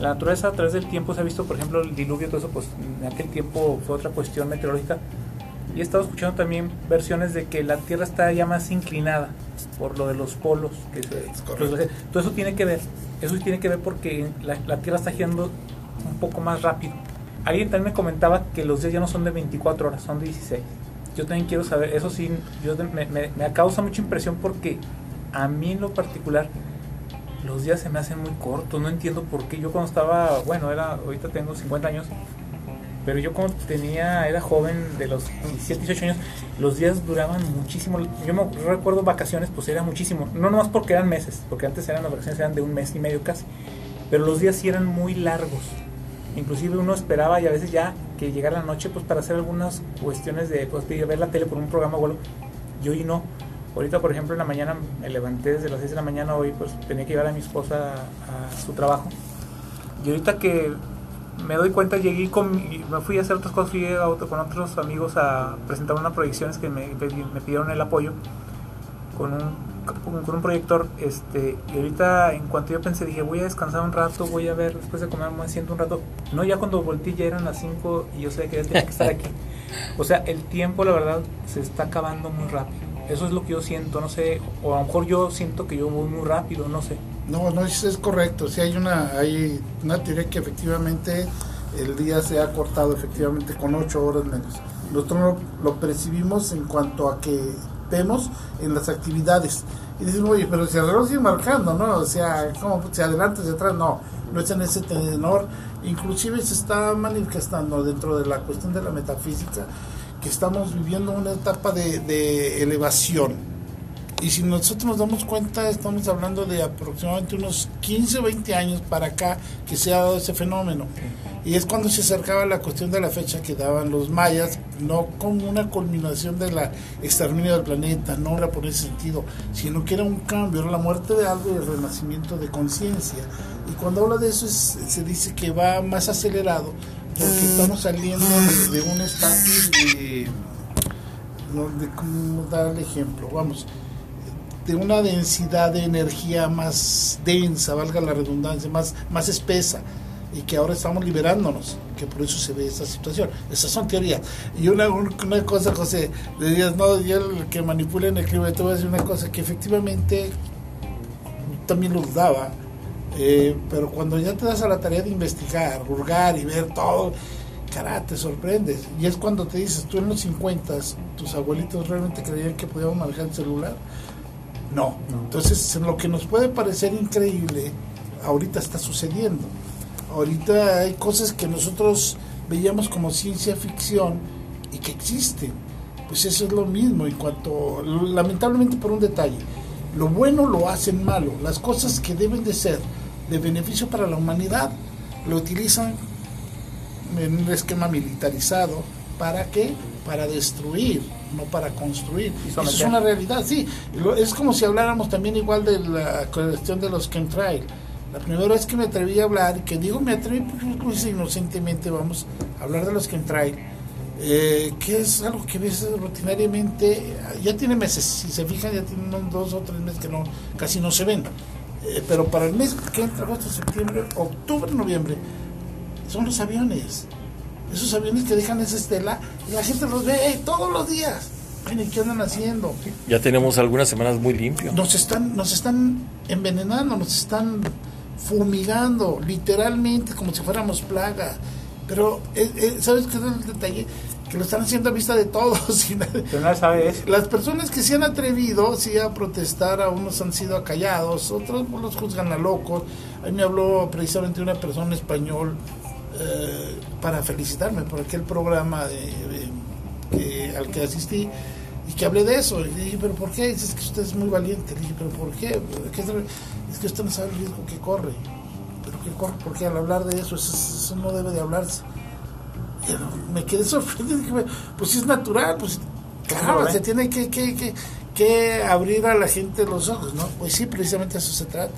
La naturaleza a través del tiempo se ha visto, por ejemplo, el diluvio, todo eso, pues en aquel tiempo fue otra cuestión meteorológica. Y he estado escuchando también versiones de que la Tierra está ya más inclinada por lo de los polos. Que todo eso tiene que ver. Eso tiene que ver porque la, la Tierra está girando un poco más rápido. Alguien también me comentaba que los días ya no son de 24 horas, son de 16. Yo también quiero saber, eso sí, yo me, me, me causa mucha impresión porque a mí en lo particular los días se me hacen muy cortos, no entiendo por qué. Yo cuando estaba, bueno, era ahorita tengo 50 años, pero yo cuando tenía, era joven, de los 17, 18 años, los días duraban muchísimo. Yo me recuerdo vacaciones, pues era muchísimo. No nomás porque eran meses, porque antes eran las vacaciones eran de un mes y medio casi. Pero los días sí eran muy largos. Inclusive uno esperaba y a veces ya que llegara la noche pues para hacer algunas cuestiones de pues, ver la tele por un programa o Yo y no. Ahorita, por ejemplo, en la mañana me levanté desde las 6 de la mañana hoy, pues tenía que llevar a mi esposa a, su trabajo. Y ahorita que me doy cuenta, llegué con, me fui a hacer otras cosas, fui con otros amigos a presentar unas proyecciones que me, me pidieron el apoyo con un con un proyector este y ahorita en cuanto yo pensé dije voy a descansar un rato voy a ver después de comer me siento un rato no ya cuando volteé ya eran las 5 y yo sé que ya tenía que estar aquí. O sea el tiempo la verdad se está acabando muy rápido eso es lo que yo siento, no sé, o a lo mejor yo siento que yo voy muy rápido, no sé. No, no es, es correcto, sí hay una, hay una teoría que efectivamente el día se ha cortado efectivamente con ocho horas menos. Nosotros lo, percibimos en cuanto a que vemos en las actividades. Y decimos, oye, pero si el reloj sigue marcando, ¿no? O sea, como si adelante, hacia atrás, no, no es en ese tenor. Inclusive se está manifestando dentro de la cuestión de la metafísica que estamos viviendo una etapa de, elevación. Y si nosotros nos damos cuenta, estamos hablando de aproximadamente unos 15 o 20 años para acá que se ha dado ese fenómeno. Y es cuando se acercaba la cuestión de la fecha que daban los mayas, no como una culminación de la exterminio del planeta, no era por ese sentido, sino que era un cambio, era la muerte de algo y el renacimiento de conciencia. Y cuando habla de eso se dice que va más acelerado porque estamos saliendo de, un estatus de, de, ¿cómo dar el ejemplo? Vamos, de una densidad de energía más densa, valga la redundancia, más, más espesa, y que ahora estamos liberándonos, que por eso se ve esta situación. Esas son teorías. Y una, una cosa, José, decías, no, yo el que manipula en el clima, te voy a una cosa, que efectivamente también lo dudaba, eh, pero cuando ya te das a la tarea de investigar, hurgar y ver todo, cara, te sorprendes. Y es cuando te dices, tú en los 50, tus abuelitos realmente creían que podíamos manejar el celular. No. Entonces, lo que nos puede parecer increíble, ahorita está sucediendo. Ahorita hay cosas que nosotros veíamos como ciencia ficción y que existen. Pues eso es lo mismo en cuanto, lamentablemente por un detalle, lo bueno lo hacen malo, las cosas que deben de ser de beneficio para la humanidad, lo utilizan en un esquema militarizado. ¿Para qué? Para destruir, no para construir. Eso es una realidad, sí. Es como si habláramos también igual de la cuestión de los chemtrails. La primera vez que me atreví a hablar, que digo me atreví pues, inocentemente, vamos a hablar de los chemtrails, eh, que es algo que ves rutinariamente, ya tiene meses, si se fijan, ya tiene unos dos o tres meses que no casi no se ven. Eh, pero para el mes que entra agosto, septiembre, octubre, noviembre, son los aviones. Esos aviones que dejan esa estela y la gente los ve todos los días. ¿qué andan haciendo? Ya tenemos algunas semanas muy limpios. Nos están, nos están envenenando, nos están fumigando, literalmente, como si fuéramos plaga. Pero, eh, eh, ¿sabes qué es el detalle? Que lo están haciendo a vista de todos. Pero no sabes. Las personas que se han atrevido sí a protestar, a unos han sido acallados, otros los juzgan a locos. A mí me habló precisamente una persona español eh, para felicitarme por aquel programa de, al que asistí y que hablé de eso. Y dije, ¿pero por qué? Dice, es que usted es muy valiente. Le dije, ¿pero por qué? Es que usted no sabe el riesgo que corre. ¿Pero qué corre? Porque al hablar de eso, eso no debe de hablarse me quedé sorprendido. Pues es natural, pues claro, se tiene que, que, que, abrir a la gente los ojos, ¿no? Pues sí, precisamente eso se trata.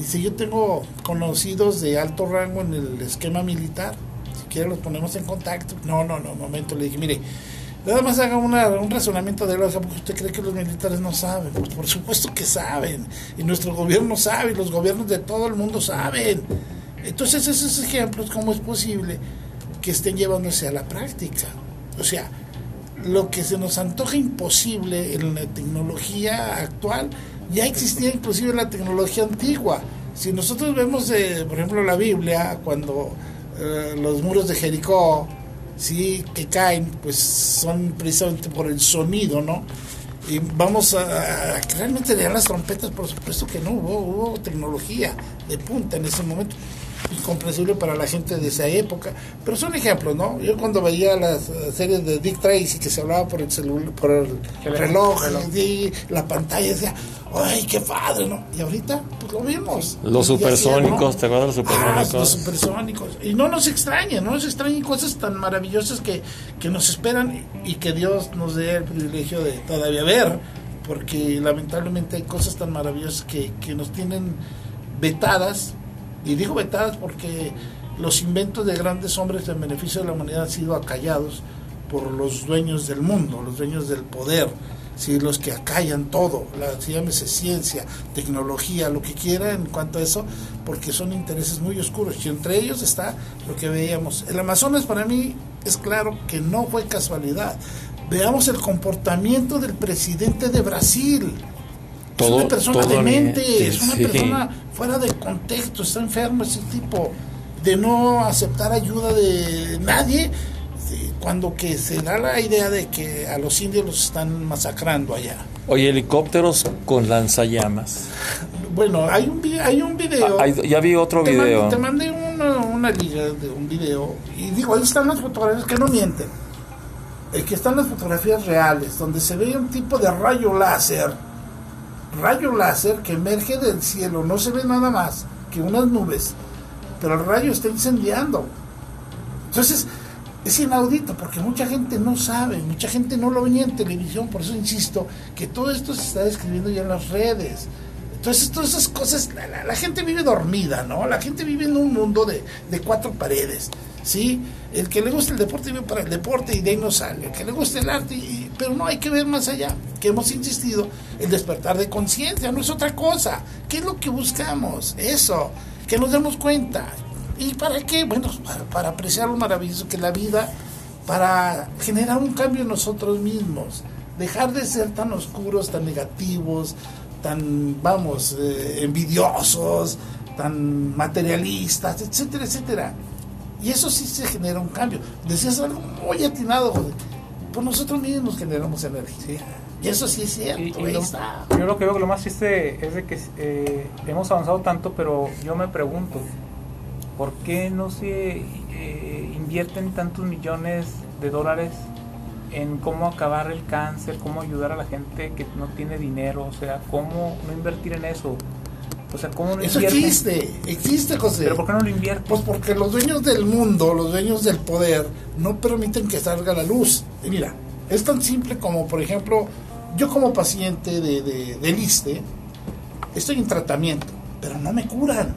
Y si yo tengo conocidos de alto rango en el esquema militar, si quieren los ponemos en contacto. No, no, no, momento, le dije, mire, Nada más haga una, un razonamiento de lógica, porque usted cree que los militares no saben. Pues por supuesto que saben. Y nuestro gobierno sabe, y los gobiernos de todo el mundo saben. Entonces, esos ejemplos, ¿cómo es posible que estén llevándose a la práctica? O sea, lo que se nos antoja imposible en la tecnología actual ya existía inclusive en la tecnología antigua. Si nosotros vemos, eh, por ejemplo, la Biblia, cuando eh, los muros de Jericó, sí, que caen, pues son precisamente por el sonido, ¿no? Y vamos a, realmente leer las trompetas, por supuesto que no, hubo, hubo tecnología de punta en ese momento incomprensible para la gente de esa época. Pero son ejemplos, ¿no? Yo cuando veía las uh, series de Dick Tracy que se hablaba por el celular, por el reloj, reloj. Y la pantalla, decía, ¡ay, qué padre! ¿no? Y ahorita, pues lo vimos. Los supersónicos, ¿no? ¿te acuerdas de los supersónicos? Ah, los supersónicos. Y no nos extraña, no nos extrañan cosas tan maravillosas que, que nos esperan y que Dios nos dé el privilegio de todavía ver, porque lamentablemente hay cosas tan maravillosas que, que nos tienen vetadas y digo vetadas porque los inventos de grandes hombres en beneficio de la humanidad han sido acallados por los dueños del mundo, los dueños del poder, ¿sí? los que acallan todo, la, llámese ciencia, tecnología, lo que quiera en cuanto a eso, porque son intereses muy oscuros. Y entre ellos está lo que veíamos. El Amazonas para mí es claro que no fue casualidad. Veamos el comportamiento del presidente de Brasil todo, es una persona todo demente, bien, es una sí. persona fuera de contexto, está enfermo ese tipo de no aceptar ayuda de nadie cuando que se da la idea de que a los indios los están masacrando allá. Oye, helicópteros con lanzallamas. Bueno, hay un hay un video. Ah, ya vi otro te video. Mandé, te mandé una, una, liga de un video y digo, ahí están las fotografías que no mienten. Aquí están las fotografías reales, donde se ve un tipo de rayo láser rayo láser que emerge del cielo, no se ve nada más que unas nubes, pero el rayo está incendiando. Entonces, es inaudito porque mucha gente no sabe, mucha gente no lo venía en televisión, por eso insisto que todo esto se está describiendo ya en las redes. Entonces, todas esas cosas, la, la, la gente vive dormida, ¿no? La gente vive en un mundo de, de cuatro paredes. ¿sí? El que le gusta el deporte vive para el deporte y de ahí no sale. El que le gusta el arte, y, pero no hay que ver más allá. Que hemos insistido, el despertar de conciencia no es otra cosa. ¿Qué es lo que buscamos? Eso, que nos demos cuenta. ¿Y para qué? Bueno, para, apreciar lo maravilloso que es la vida, para generar un cambio en nosotros mismos. Dejar de ser tan oscuros, tan negativos, tan, vamos, eh, envidiosos, tan materialistas, etcétera, etcétera. Y eso sí se genera un cambio. Decías algo muy atinado, joder. Pues nosotros mismos generamos energía. Y eso sí es cierto. Y, y lo, yo lo que veo que lo más triste es de que eh, hemos avanzado tanto, pero yo me pregunto, ¿por qué no se eh, invierten tantos millones de dólares en cómo acabar el cáncer, cómo ayudar a la gente que no tiene dinero? O sea, ¿cómo no invertir en eso? O sea, ¿cómo no Eso existe, existe, José. ¿Pero por qué no lo invierten? Pues porque los dueños del mundo, los dueños del poder, no permiten que salga la luz. Y mira, es tan simple como, por ejemplo, yo como paciente de, de, de liste, estoy en tratamiento, pero no me curan.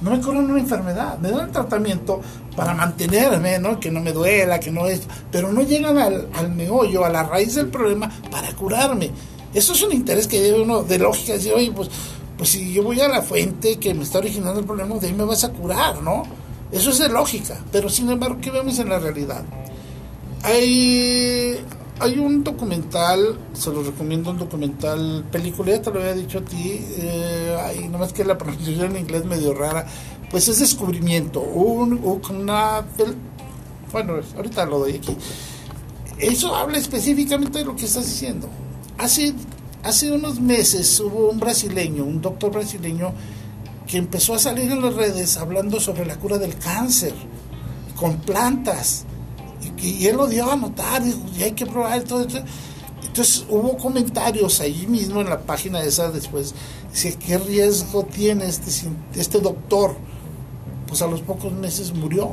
No me curan una enfermedad, me dan el tratamiento para mantenerme, ¿no? que no me duela, que no es, pero no llegan al, al meollo, a la raíz del problema para curarme. Eso es un interés que debe uno de lógica decir, oye, pues, pues si yo voy a la fuente que me está originando el problema, de ahí me vas a curar, ¿no? Eso es de lógica, pero sin embargo, ¿qué vemos en la realidad? Hay, hay un documental, se lo recomiendo, un documental, película, ya te lo había dicho a ti, eh, hay, nomás que la pronunciación en inglés medio rara, pues es descubrimiento, un, una, bueno, ahorita lo doy aquí. Eso habla específicamente de lo que estás diciendo. Hace, hace unos meses hubo un brasileño, un doctor brasileño, que empezó a salir en las redes hablando sobre la cura del cáncer con plantas. Y, y él lo dio a notar, dijo, y hay que probar todo esto. Entonces hubo comentarios allí mismo en la página esa después, dice, ¿qué riesgo tiene este, este doctor? Pues a los pocos meses murió.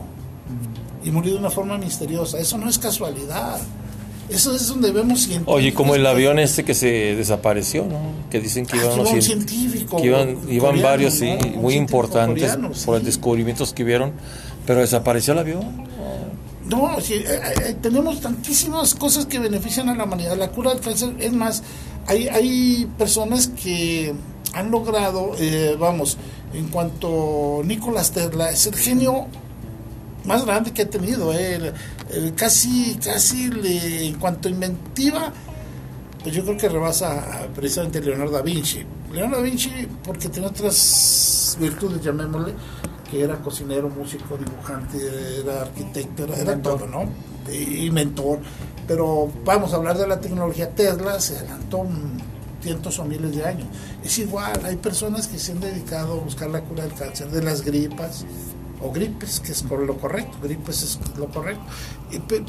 Y murió de una forma misteriosa. Eso no es casualidad. Eso es donde vemos Oye, como el avión este que se desapareció, ¿no? Que dicen que iban, ah, un científico, que iban, iban coreano, varios, sí, ¿no? muy importantes coreano, sí. por los descubrimientos que vieron, pero desapareció el avión. No, sí, eh, eh, tenemos tantísimas cosas que benefician a la humanidad. La cura del cáncer, es más, hay, hay personas que han logrado, eh, vamos, en cuanto Nicolás Tesla es el genio más grande que ha tenido, eh, casi, casi le, en cuanto a inventiva, pues yo creo que rebasa precisamente Leonardo da Vinci. Leonardo da Vinci, porque tiene otras virtudes, llamémosle, que era cocinero, músico, dibujante, era arquitecto, era, todo, ¿no? Y, mentor. Pero vamos a hablar de la tecnología. Tesla se adelantó cientos o miles de años. Es igual, hay personas que se han dedicado a buscar la cura del cáncer, de las gripas, o gripes, que es lo correcto, gripes es lo correcto,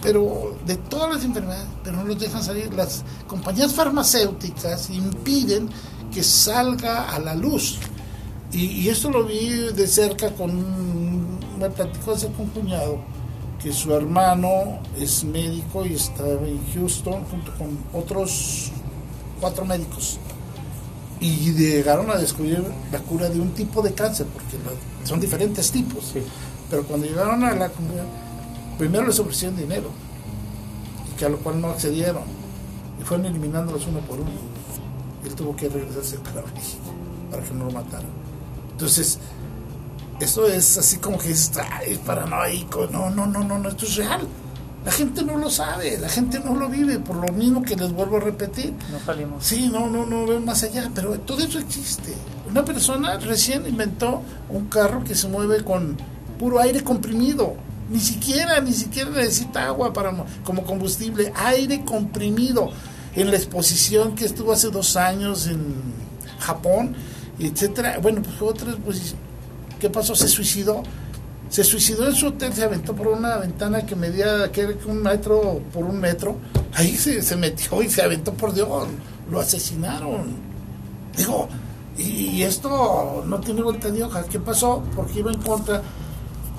pero de todas las enfermedades, pero no los dejan salir. Las compañías farmacéuticas impiden que salga a la luz. Y, esto lo vi de cerca con, me platicó hace con un cuñado, que su hermano es médico y estaba en Houston junto con otros cuatro médicos y llegaron a descubrir la cura de un tipo de cáncer, porque son diferentes tipos. Pero cuando llegaron a la comunidad, primero les ofrecieron dinero, y que a lo cual no accedieron, y fueron eliminándolos uno por uno. Él tuvo que regresarse para México, para que no lo mataran. Entonces, esto es así como que es paranoico. No, no, no, no, no, esto es real. La gente no lo sabe, la gente no lo vive, por lo mismo que les vuelvo a repetir. No salimos. Sí, no, no, no ven más allá, pero todo eso existe. Una persona recién inventó un carro que se mueve con puro aire comprimido. Ni siquiera, ni siquiera necesita agua para como combustible, aire comprimido. En la exposición que estuvo hace dos años en Japón, etcétera. Bueno, pues fue otra exposición. ¿Qué pasó? Se suicidó se suicidó en su hotel, se aventó por una ventana que medía que un metro por un metro. Ahí se, metió y se aventó por Dios. Lo asesinaron. Digo, y, esto no tiene vuelta de hoja. ¿Qué pasó? Porque iba en contra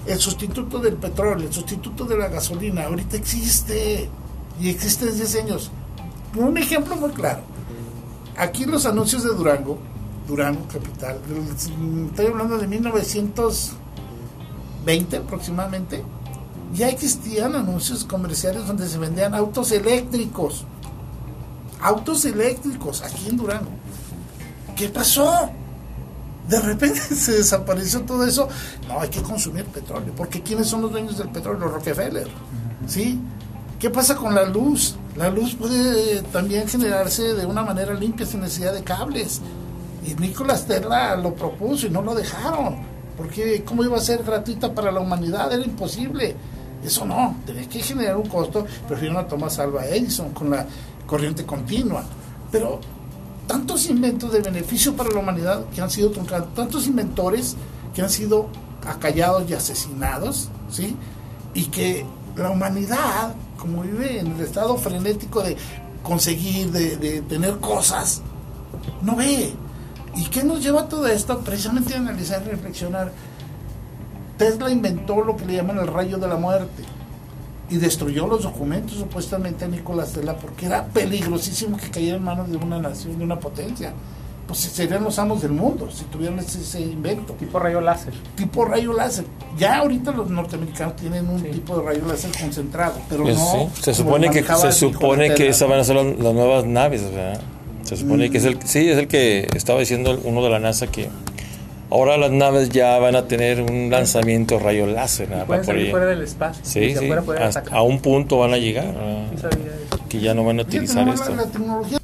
el sustituto del petróleo, el sustituto de la gasolina. Ahorita existe. Y existe desde hace años. Un ejemplo muy claro. Aquí los anuncios de Durango, Durango Capital, estoy hablando de 1900 20 aproximadamente, ya existían anuncios comerciales donde se vendían autos eléctricos. Autos eléctricos aquí en Durango. ¿Qué pasó? De repente se desapareció todo eso. No, hay que consumir petróleo. Porque ¿quiénes son los dueños del petróleo? Rockefeller. ¿Sí? ¿Qué pasa con la luz? La luz puede también generarse de una manera limpia sin necesidad de cables. Y Nicolás Tesla lo propuso y no lo dejaron. Porque ¿cómo iba a ser gratuita para la humanidad? Era imposible. Eso no, tenía que generar un costo. Prefiero a Thomas Alva Edison con la corriente continua. Pero tantos inventos de beneficio para la humanidad que han sido truncados, tantos inventores que han sido acallados y asesinados, ¿sí? Y que la humanidad, como vive en el estado frenético de conseguir, de, de tener cosas, no ve, ¿Y qué nos lleva a todo esto? Precisamente a analizar y reflexionar. Tesla inventó lo que le llaman el rayo de la muerte y destruyó los documentos supuestamente a Nicolás Tesla porque era peligrosísimo que cayera en manos de una nación, de una potencia. Pues serían los amos del mundo si tuvieran ese, invento. Tipo rayo láser. Tipo rayo láser. Ya ahorita los norteamericanos tienen un tipo de rayo láser concentrado, pero pues no. Se supone que se supone que esas van a ser las, las nuevas naves, ¿verdad? Se supone que es el, sí, es el que estaba diciendo uno de la NASA que ahora las naves ya van a tener un lanzamiento rayo láser. Pueden salir fuera del espacio. Sí, sí, a un punto van a llegar. que ya no van a utilizar esto. La tecnología